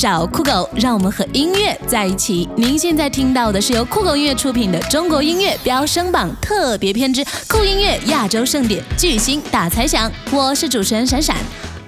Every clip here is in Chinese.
找酷狗，让我们和音乐在一起。您现在听到的是由酷狗音乐出品的中国音乐飙升榜特别篇之酷音乐亚洲盛典巨星大猜想，我是主持人闪闪。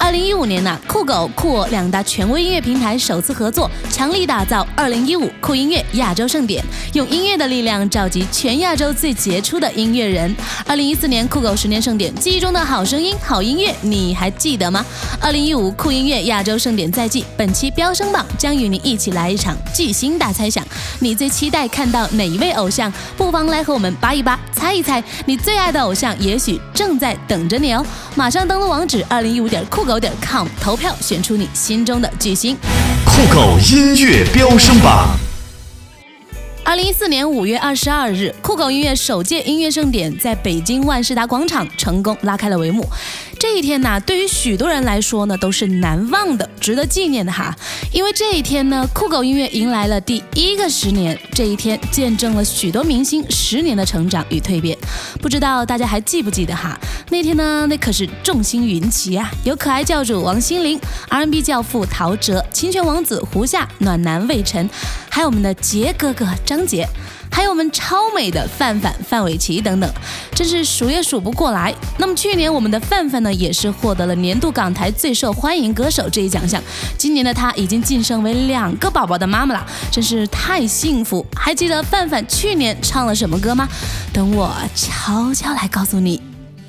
二零一五年呢，酷狗、酷我两大权威音乐平台首次合作，强力打造二零一五酷音乐亚洲盛典，用音乐的力量召集全亚洲最杰出的音乐人。二零一四年酷狗十年盛典，记忆中的好声音、好音乐，你还记得吗？二零一五酷音乐亚洲盛典在即，本期飙升榜将与你一起来一场巨星大猜想。你最期待看到哪一位偶像？不妨来和我们扒一扒，猜一猜，你最爱的偶像也许正在等着你哦！马上登录网址二零一五点酷狗点 com 投票，选出你心中的巨星。酷狗音乐飙升榜。二零一四年五月二十二日，酷狗音乐首届音乐盛典在北京万事达广场成功拉开了帷幕。这一天呢，对于许多人来说呢，都是难忘的、值得纪念的哈。因为这一天呢，酷狗音乐迎来了第一个十年，这一天见证了许多明星十年的成长与蜕变。不知道大家还记不记得哈？那天呢，那可是众星云集啊，有可爱教主王心凌、R&B 教父陶喆、清泉王子胡夏、暖男魏晨，还有我们的杰哥哥张杰。还有我们超美的范范范玮琪等等，真是数也数不过来。那么去年我们的范范呢，也是获得了年度港台最受欢迎歌手这一奖项。今年的她已经晋升为两个宝宝的妈妈了，真是太幸福。还记得范范去年唱了什么歌吗？等我悄悄来告诉你。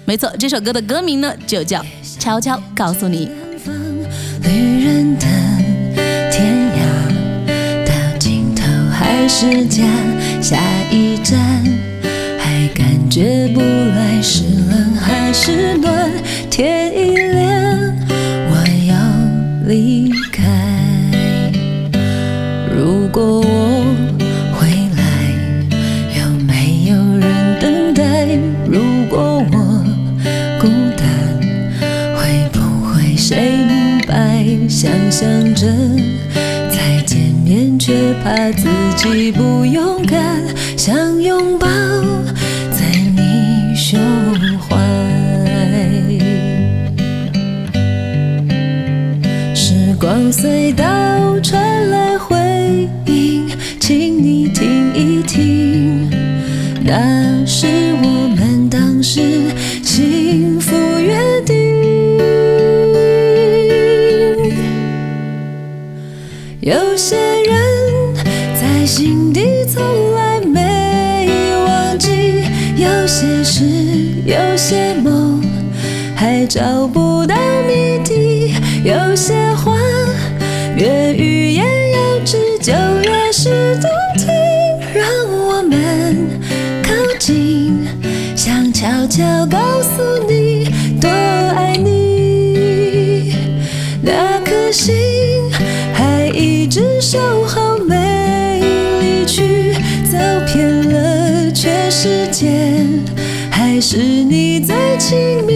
没错，这首歌的歌名呢就叫《悄悄告诉你》。旅人的头还是家。下一站还感觉不来是冷还是暖，天一亮我要离开。如果我回来，有没有人等待？如果我孤单，会不会谁明白？想象着。却怕自己不勇敢，想拥抱在你胸怀。时光隧道一直守候没离去走遍了全世界还是你最亲密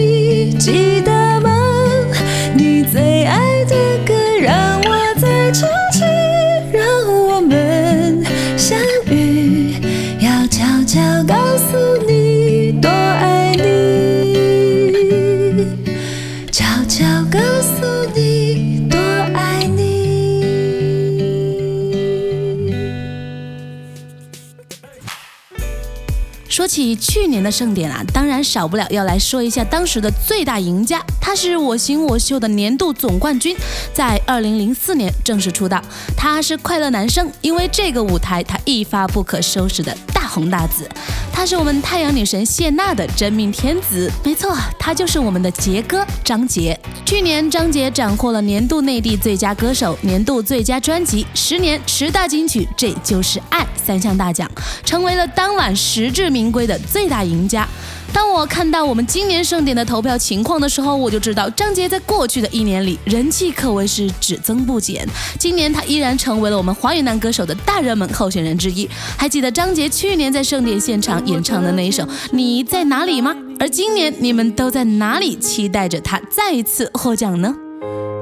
起去年的盛典啊，当然少不了要来说一下当时的最大赢家，他是我行我秀的年度总冠军，在二零零四年正式出道，他是快乐男生，因为这个舞台他一发不可收拾的红大紫。他是我们太阳女神谢娜的真命天子。没错，他就是我们的杰哥张杰。去年张杰斩获了年度内地最佳歌手、年度最佳专辑、十年十大金曲《这就是爱》三项大奖，成为了当晚实至名归的最大赢家。当我看到我们今年盛典的投票情况的时候，我就知道张杰在过去的一年里人气可谓是只增不减。今年他依然成为了我们华语男歌手的大热门候选人之一。还记得张杰去年在盛典现场演唱的那一首《你在哪里》吗？而今年你们都在哪里期待着他再一次获奖呢？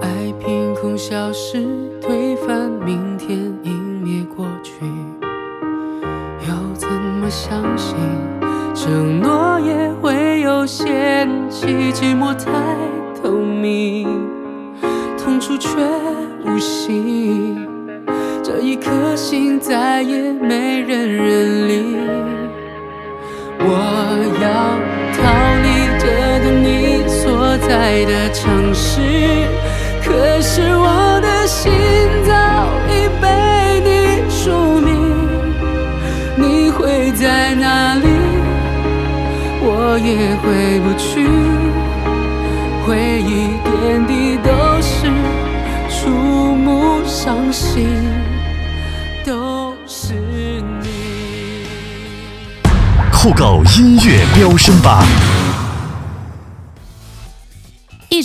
爱凭空消失，推翻明天，湮灭过去，又怎么相信？承诺也会有限期，寂寞太透明，痛楚却无形。这一颗心再也没人认领。我要逃离这个你所在的城市，可是我也回不去，回忆点滴都是触目伤心，都是你。酷狗音乐飙升吧！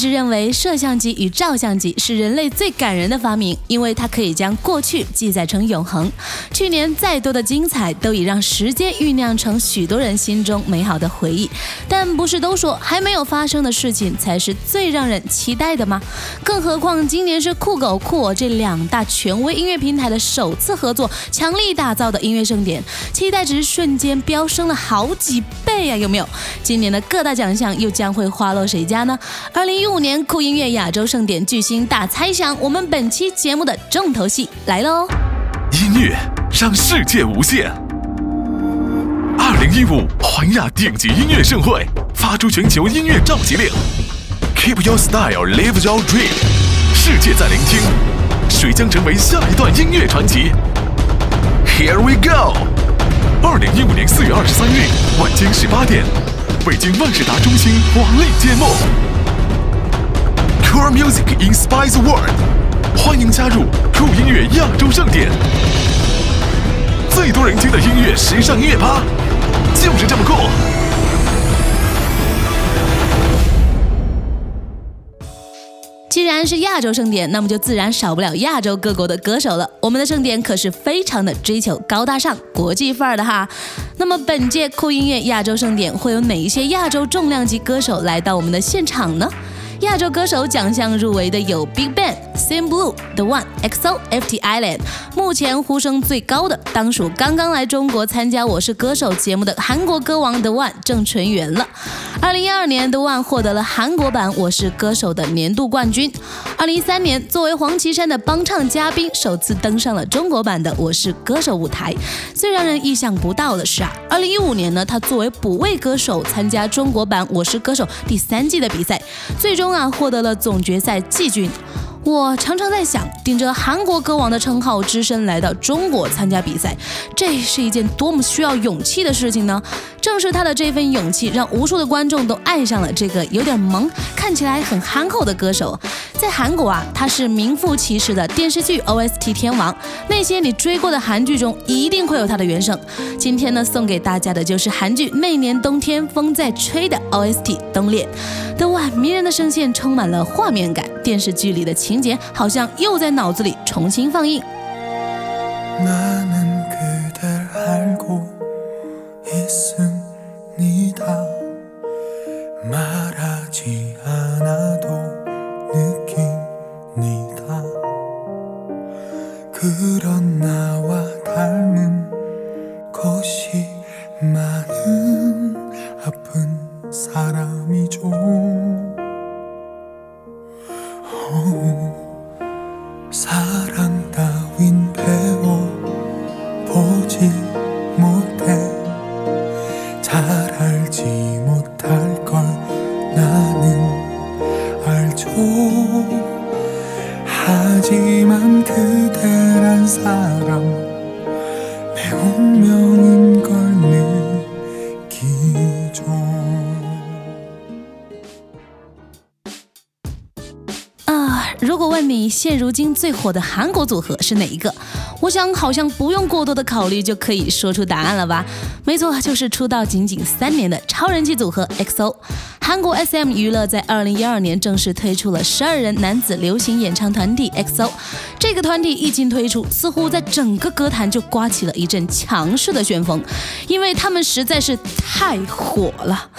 一直认为摄像机与照相机是人类最感人的发明，因为它可以将过去记载成永恒。去年再多的精彩，都已让时间酝酿成许多人心中美好的回忆。但不是都说还没有发生的事情才是最让人期待的吗？更何况今年是酷狗酷我这两大权威音乐平台的首次合作，强力打造的音乐盛典，期待值瞬间飙升了好几倍呀！有没有？今年的各大奖项又将会花落谁家呢？二零一五年酷音乐亚洲盛典巨星大猜想，我们本期节目的重头戏来喽！音乐让世界无限。二零一五环亚顶级音乐盛会发出全球音乐召集令，Keep your style, live your dream。世界在聆听，谁将成为下一段音乐传奇？Here we go！二零一五年四月二十三日晚间十八点，北京万事达中心华丽揭幕。Core Music inspires the world，欢迎加入酷音乐亚洲盛典。最多人听的音乐时尚音乐趴，就是这么酷。既然是亚洲盛典，那么就自然少不了亚洲各国的歌手了。我们的盛典可是非常的追求高大上、国际范儿的哈。那么本届酷音乐亚洲盛典会有哪一些亚洲重量级歌手来到我们的现场呢？亚洲歌手奖项入围的有 BigBang Same Blue、The One、XO、FT Island。目前呼声最高的当属刚刚来中国参加《我是歌手》节目的韩国歌王 The One 郑淳元了。二零一二年，The One 获得了韩国版《我是歌手》的年度冠军。二零一三年，作为黄绮珊的帮唱嘉宾，首次登上了中国版的《我是歌手》舞台。最让人意想不到的是啊，二零一五年呢，他作为补位歌手参加中国版《我是歌手》第三季的比赛，最终啊获得了总决赛季军。我常常在想，顶着韩国歌王的称号，只身来到中国参加比赛，这是一件多么需要勇气的事情呢？正是他的这份勇气，让无数的观众都爱上了这个有点萌、看起来很憨厚的歌手。在韩国啊，他是名副其实的电视剧 OST 天王，那些你追过的韩剧中一定会有他的原声。今天呢，送给大家的就是韩剧《那年冬天风在吹》的 OST《冬恋》。The One 迷人的声线充满了画面感，电视剧里的情节好像又在脑子里重新放映。现如今最火的韩国组合是哪一个？我想好像不用过多的考虑就可以说出答案了吧？没错，就是出道仅仅三年的超人气组合 XO。韩国 SM 娱乐在二零一二年正式推出了十二人男子流行演唱团体 XO。这个团体一经推出，似乎在整个歌坛就刮起了一阵强势的旋风，因为他们实在是太火了。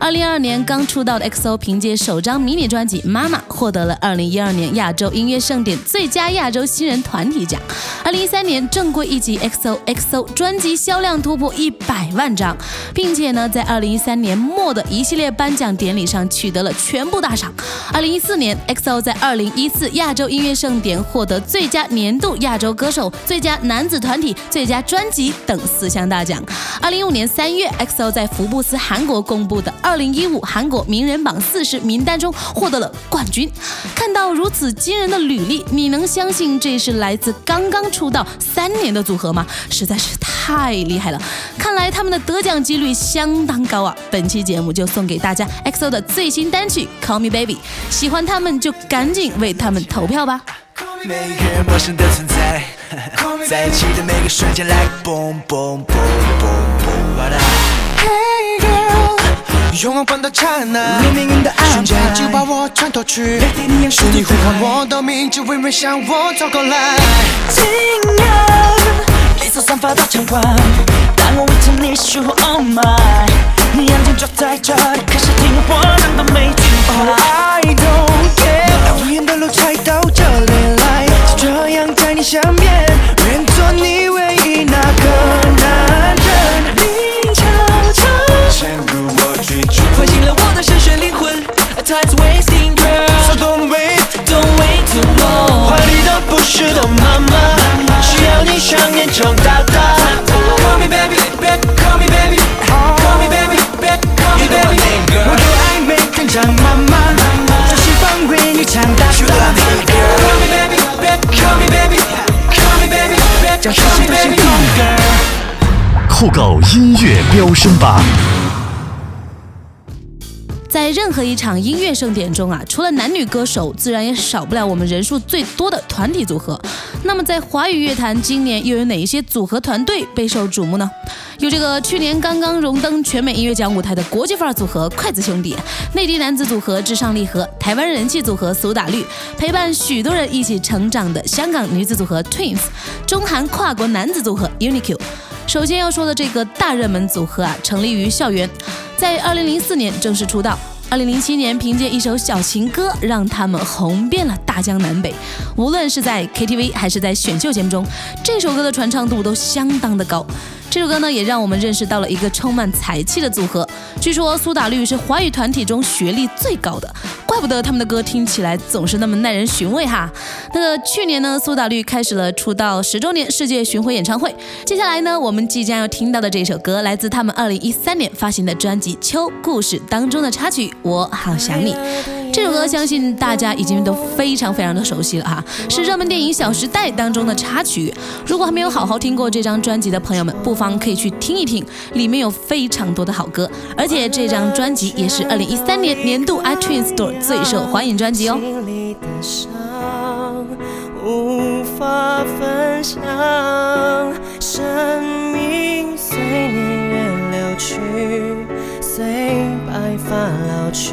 二零二二年刚出道的 XO 凭借首张迷你专辑《妈妈》获得了二零一二年亚洲音乐盛典最佳亚洲新人团体奖。二零一三年正规一级 XO XO 专辑销量突破一百万张，并且呢，在二零一三年末的一系列颁奖典礼上取得了全部大赏。二零一四年，XO 在二零一四亚洲音乐盛典获得最佳年度亚洲歌手、最佳男子团体、最佳专辑等四项大奖。二零一五年三月，XO 在福布斯韩国公布的。二零一五韩国名人榜四十名单中获得了冠军。看到如此惊人的履历，你能相信这是来自刚刚出道三年的组合吗？实在是太厉害了！看来他们的得奖几率相当高啊！本期节目就送给大家 XO 的最新单曲《Call Me Baby》，喜欢他们就赶紧为他们投票吧。每个人陌生的存在，在一起的每个瞬间，like boom boom boom boom boom。Hey girl。永恒般的刹那，命运的安排就把我穿透去。是你呼唤我的名字，微微向我走过来。惊讶，你所散发的强光，当我围着你说 Oh my，你眼睛就在这里，可是听我讲的每句话。I don't care，无言的路才到这里来，就这样在你身边，愿做你唯一那个男人。你悄悄潜入我。唤醒了我的深邃灵魂，Time's wasting girl，So don't wait，don't wait too long。怀里的不是的妈妈，酷狗音乐飙升榜。在任何一场音乐盛典中啊，除了男女歌手，自然也少不了我们人数最多的团体组合。那么在华语乐坛，今年又有哪一些组合团队备受瞩目呢？有这个去年刚刚荣登全美音乐奖舞台的国际范儿组合筷子兄弟，内地男子组合至上励合，台湾人气组合苏打绿，陪伴许多人一起成长的香港女子组合 Twins，中韩跨国男子组合 UNIQ。首先要说的这个大热门组合啊，成立于校园，在二零零四年正式出道。二零零七年，凭借一首小情歌，让他们红遍了大江南北。无论是在 KTV 还是在选秀节目中，这首歌的传唱度都相当的高。这首歌呢，也让我们认识到了一个充满才气的组合。据说苏打绿是华语团体中学历最高的，怪不得他们的歌听起来总是那么耐人寻味哈。那个去年呢，苏打绿开始了出道十周年世界巡回演唱会。接下来呢，我们即将要听到的这首歌，来自他们二零一三年发行的专辑《秋故事》当中的插曲《我好想你》。这首歌相信大家已经都非常非常的熟悉了哈，是热门电影《小时代》当中的插曲。如果还没有好好听过这张专辑的朋友们，不妨可以去听一听，里面有非常多的好歌，而且这张专辑也是二零一三年年度 iTunes Store 最受欢迎专辑哦。无法分享，生命随年月流去，随白发老去。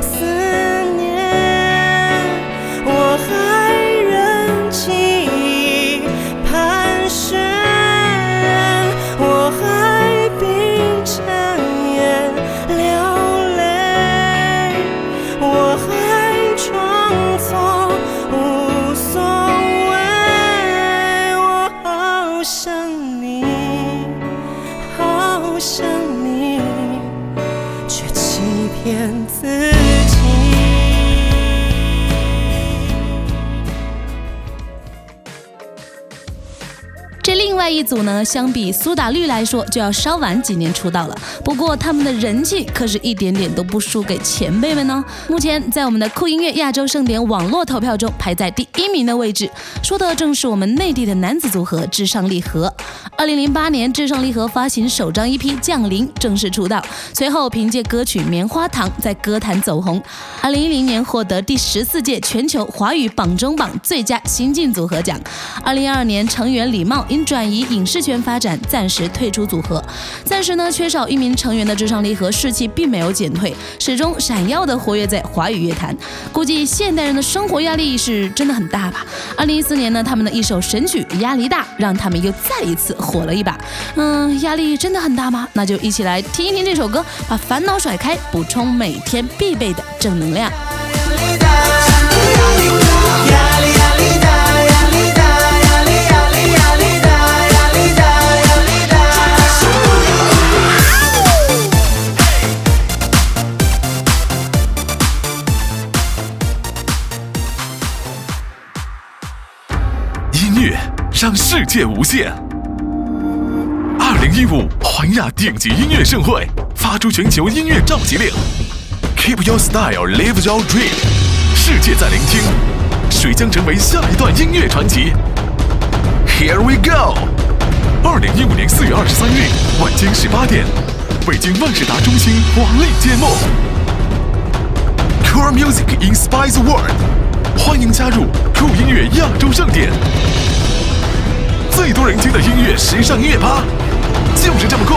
思组呢，相比苏打绿来说，就要稍晚几年出道了。不过他们的人气可是一点点都不输给前辈们呢。目前在我们的酷音乐亚洲盛典网络投票中排在第一名的位置，说的正是我们内地的男子组合至上励合。二零零八年，至上励合发行首张 EP《降临》，正式出道。随后凭借歌曲《棉花糖》在歌坛走红。二零一零年获得第十四届全球华语榜中榜最佳新晋组合奖。二零一二年，成员李茂因转移影影视圈发展，暂时退出组合。暂时呢，缺少一名成员的智商力和士气并没有减退，始终闪耀的活跃在华语乐坛。估计现代人的生活压力是真的很大吧。二零一四年呢，他们的一首神曲《压力大》让他们又再一次火了一把。嗯，压力真的很大吗？那就一起来听一听这首歌，把烦恼甩开，补充每天必备的正能量。让世界无限。二零一五环亚顶级音乐盛会发出全球音乐召集令，Keep your style, live your dream。世界在聆听，谁将成为下一段音乐传奇？Here we go！二零一五年四月二十三日晚间十八点，北京万事达中心华丽揭幕。Core Music inspires world，欢迎加入酷音乐亚洲盛典。最多人听的音乐时尚音乐趴，就是这么酷。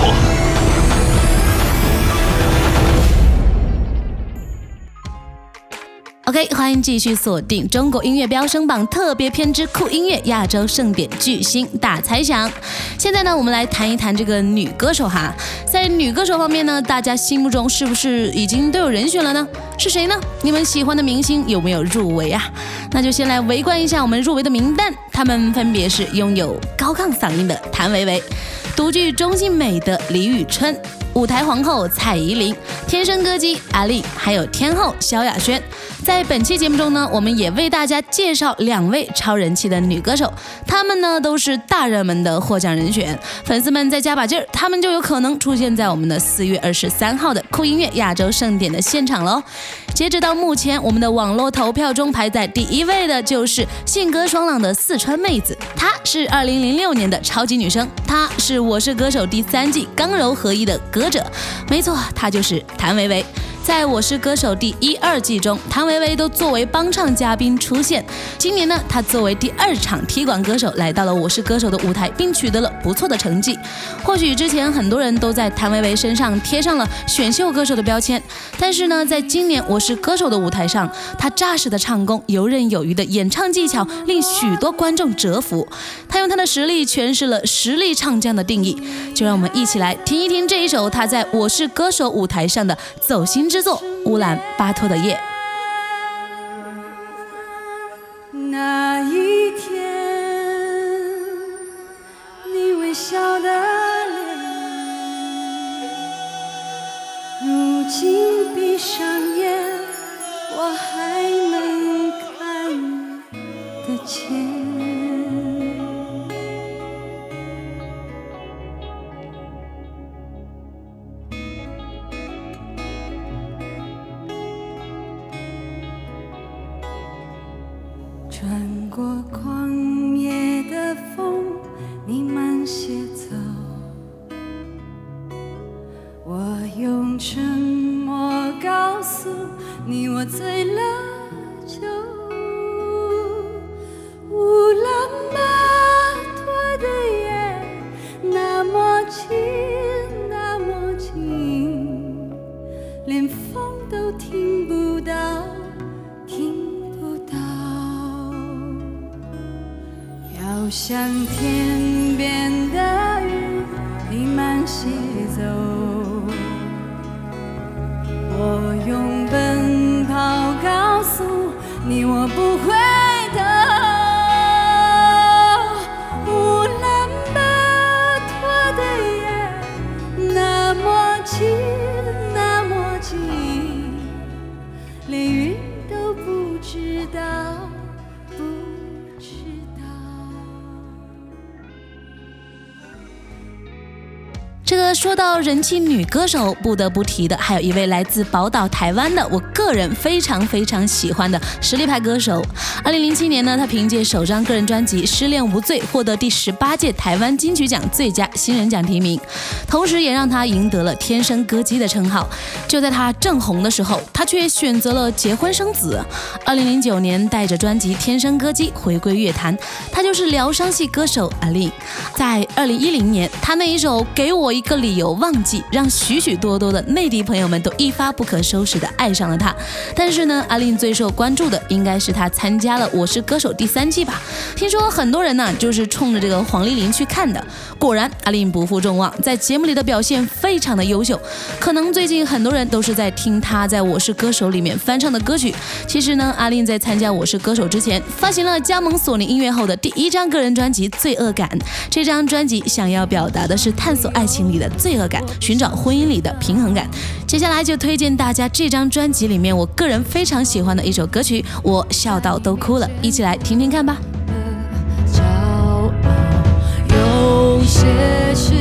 OK，欢迎继续锁定中国音乐飙升榜特别篇之酷音乐亚洲盛典巨星大猜想。现在呢，我们来谈一谈这个女歌手哈。在女歌手方面呢，大家心目中是不是已经都有人选了呢？是谁呢？你们喜欢的明星有没有入围啊？那就先来围观一下我们入围的名单，他们分别是拥有高亢嗓音的谭维维，独具中性美的李宇春。舞台皇后蔡依林、天生歌姬阿丽，还有天后萧亚轩。在本期节目中呢，我们也为大家介绍两位超人气的女歌手，她们呢都是大热门的获奖人选。粉丝们再加把劲儿，她们就有可能出现在我们的四月二十三号的酷音乐亚洲盛典的现场喽。截止到目前，我们的网络投票中排在第一位的就是性格爽朗的四川妹子，她是二零零六年的超级女声，她是《我是歌手》第三季刚柔合一的歌者，没错，她就是谭维维。在我是歌手第一、二季中，谭维维都作为帮唱嘉宾出现。今年呢，她作为第二场踢馆歌手来到了我是歌手的舞台，并取得了不错的成绩。或许之前很多人都在谭维维身上贴上了选秀歌手的标签，但是呢，在今年我是歌手的舞台上，他扎实的唱功、游刃有余的演唱技巧令许多观众折服。他用他的实力诠释了实力唱将的定义。就让我们一起来听一听这一首他在我是歌手舞台上的走心。之作《乌兰巴托的夜》。穿过旷野的风，你慢些走。我用沉默告诉你，我醉了像天边的云，你慢些走。我用奔跑告诉你，我不回头。乌兰巴托的夜那么近，那么近。连云都，不知道。说到人气女歌手，不得不提的还有一位来自宝岛台湾的，我个人非常非常喜欢的实力派歌手。二零零七年呢，她凭借首张个人专辑《失恋无罪》获得第十八届台湾金曲奖最佳新人奖提名，同时也让她赢得了“天生歌姬”的称号。就在她正红的时候，她却选择了结婚生子。二零零九年，带着专辑《天生歌姬》回归乐坛，她就是疗伤系歌手阿令。在二零一零年，她那一首《给我一个理由忘记》，让许许多多的内地朋友们都一发不可收拾的爱上了她。但是呢，阿令最受关注的应该是他参加了《我是歌手》第三季吧？听说很多人呢就是冲着这个黄丽玲去看的。果然，阿令不负众望，在节目里的表现非常的优秀。可能最近很多人都是在听他在《我是歌手》里面翻唱的歌曲。其实呢，阿令在参加《我是歌手》之前，发行了加盟索尼音乐后的第一张个人专辑《罪恶感》。这张专辑想要表达的是探索爱情里的罪恶感，寻找婚姻里的平衡感。接下来就推荐大家这张专辑里面我个人非常喜欢的一首歌曲，我笑到都哭了，一起来听听看吧。有些事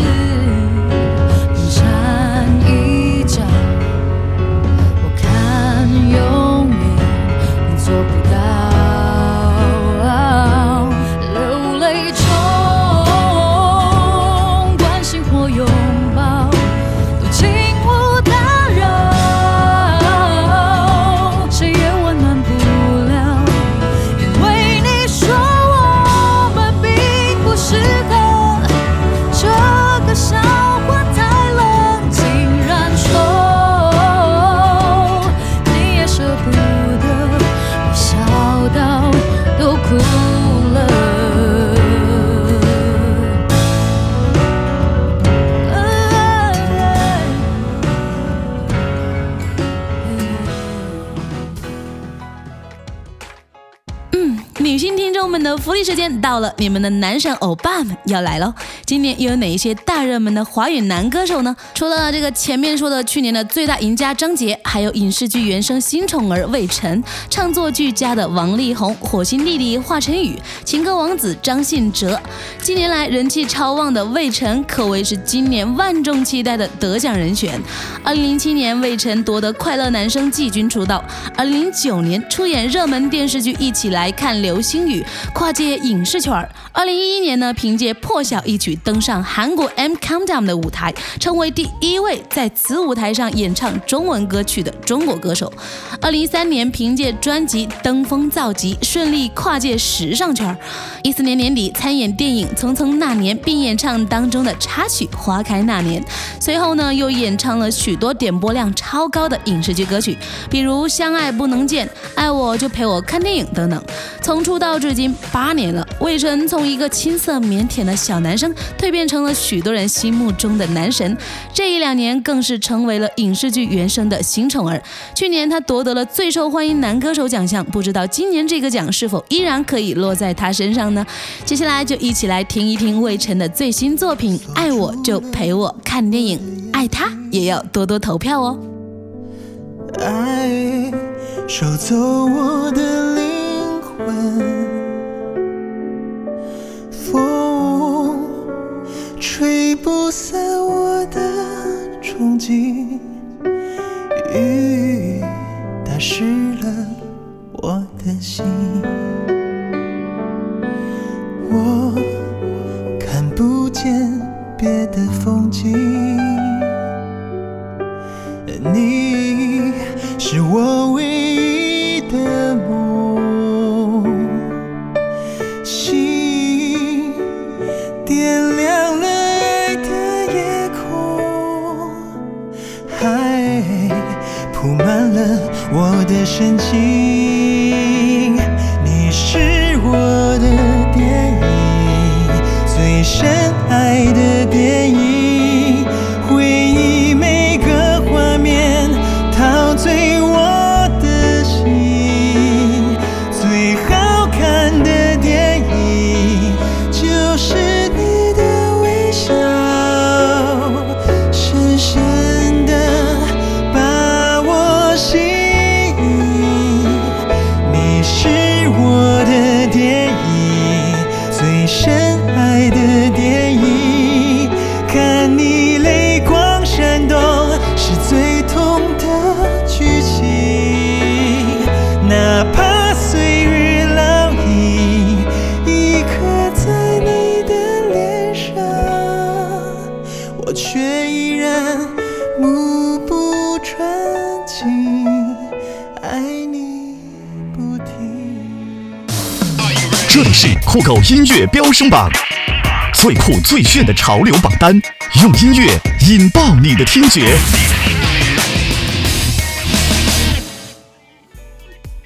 时间到了，你们的男神欧巴们要来喽！今年又有哪一些大热门的华语男歌手呢？除了这个前面说的去年的最大赢家张杰，还有影视剧原声新宠儿魏晨，唱作俱佳的王力宏、火星弟弟华晨宇、情歌王子张信哲。近年来人气超旺的魏晨，可谓是今年万众期待的得奖人选。二零零七年，魏晨夺得快乐男声季军出道；二零零九年出演热门电视剧《一起来看流星雨》，跨界影视圈儿。二零一一年呢，凭借《破晓》一曲登上韩国 M Countdown 的舞台，成为第一位在此舞台上演唱中文歌曲的中国歌手。二零一三年，凭借专辑《登峰造极》，顺利跨界时尚圈儿。一四年年底参演电影《匆匆那年》，并演唱当中的插曲《花开那年》。随后呢，又演唱了许多点播量超高的影视剧歌曲，比如《相爱不能见》《爱我就陪我看电影》等等。从出道至今八年了，魏晨从一个青涩腼腆的小男生蜕变成了许多人心目中的男神。这一两年更是成为了影视剧原声的新宠儿。去年他夺得了最受欢迎男歌手奖项，不知道今年这个奖是否依然可以落在他身上呢？接下来就一起来听一听魏晨的最新作品《爱我就陪我看电影》，爱他也要多多投票哦。爱收走我的灵魂，心声榜，最酷最炫的潮流榜单，用音乐引爆你的听觉。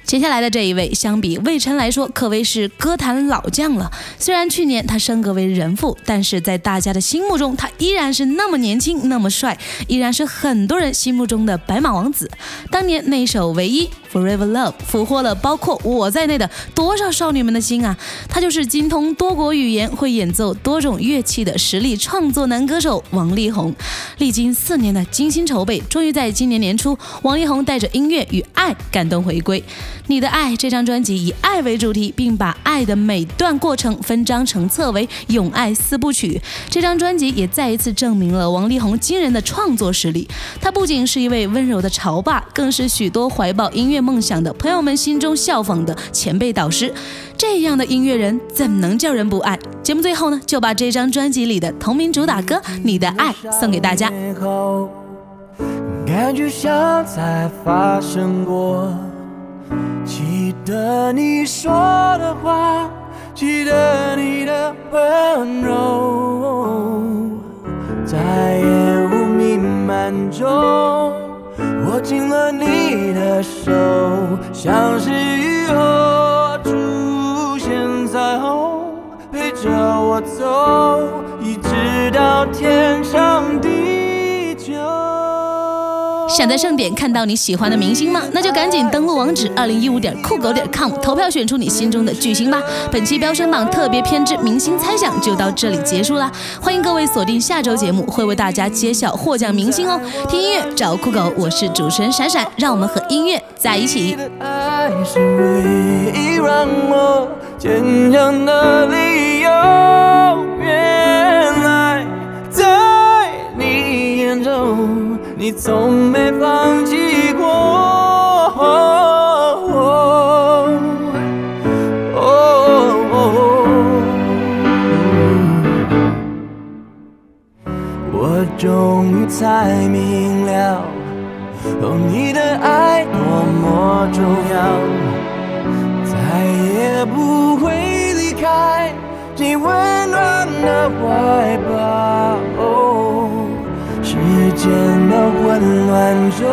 接下来的这一位，相比魏晨来说，可谓是歌坛老将了。虽然去年他升格为人父，但是在大家的心目中，他依然是那么年轻，那么帅，依然是很多人心目中的白马王子。当年那首《唯一》。Forever Love 俘获了包括我在内的多少少女们的心啊！他就是精通多国语言、会演奏多种乐器的实力创作男歌手王力宏。历经四年的精心筹备，终于在今年年初，王力宏带着音乐与爱感动回归。《你的爱》这张专辑以爱为主题，并把爱的每段过程分章成册为“永爱四部曲”。这张专辑也再一次证明了王力宏惊人的创作实力。他不仅是一位温柔的潮爸，更是许多怀抱音乐。梦想的朋友们心中效仿的前辈导师，这样的音乐人怎能叫人不爱？节目最后呢，就把这张专辑里的同名主打歌《你的爱》送给大家。感觉像才发生过，记得你说的话，记得你的温柔，在烟雾弥漫中。握紧了你的手，像是雨后出现彩虹，陪着我走，一直到天长地。想在盛典看到你喜欢的明星吗？那就赶紧登录网址二零一五点酷狗点 com 投票选出你心中的巨星吧。本期飙升榜特别偏执明星猜想就到这里结束啦，欢迎各位锁定下周节目，会为大家揭晓获奖明星哦。听音乐找酷狗，我是主持人闪闪，让我们和音乐在一起。爱是你，让我坚强的理由你从没放弃过，我终于才明了，你的爱多么重要，再也不会离开你温暖的怀抱。时间的混乱中，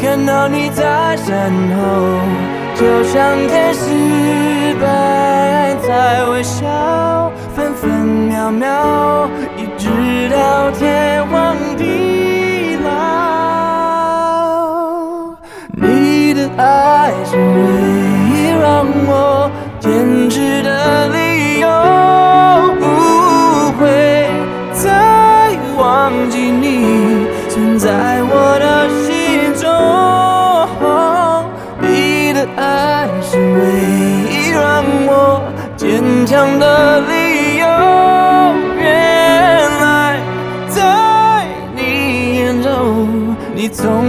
看到你在身后，就像天使般在微笑，分分秒秒，一直到天荒地老。你的爱是唯一让我坚持坚强的理由。原来在你眼中，你从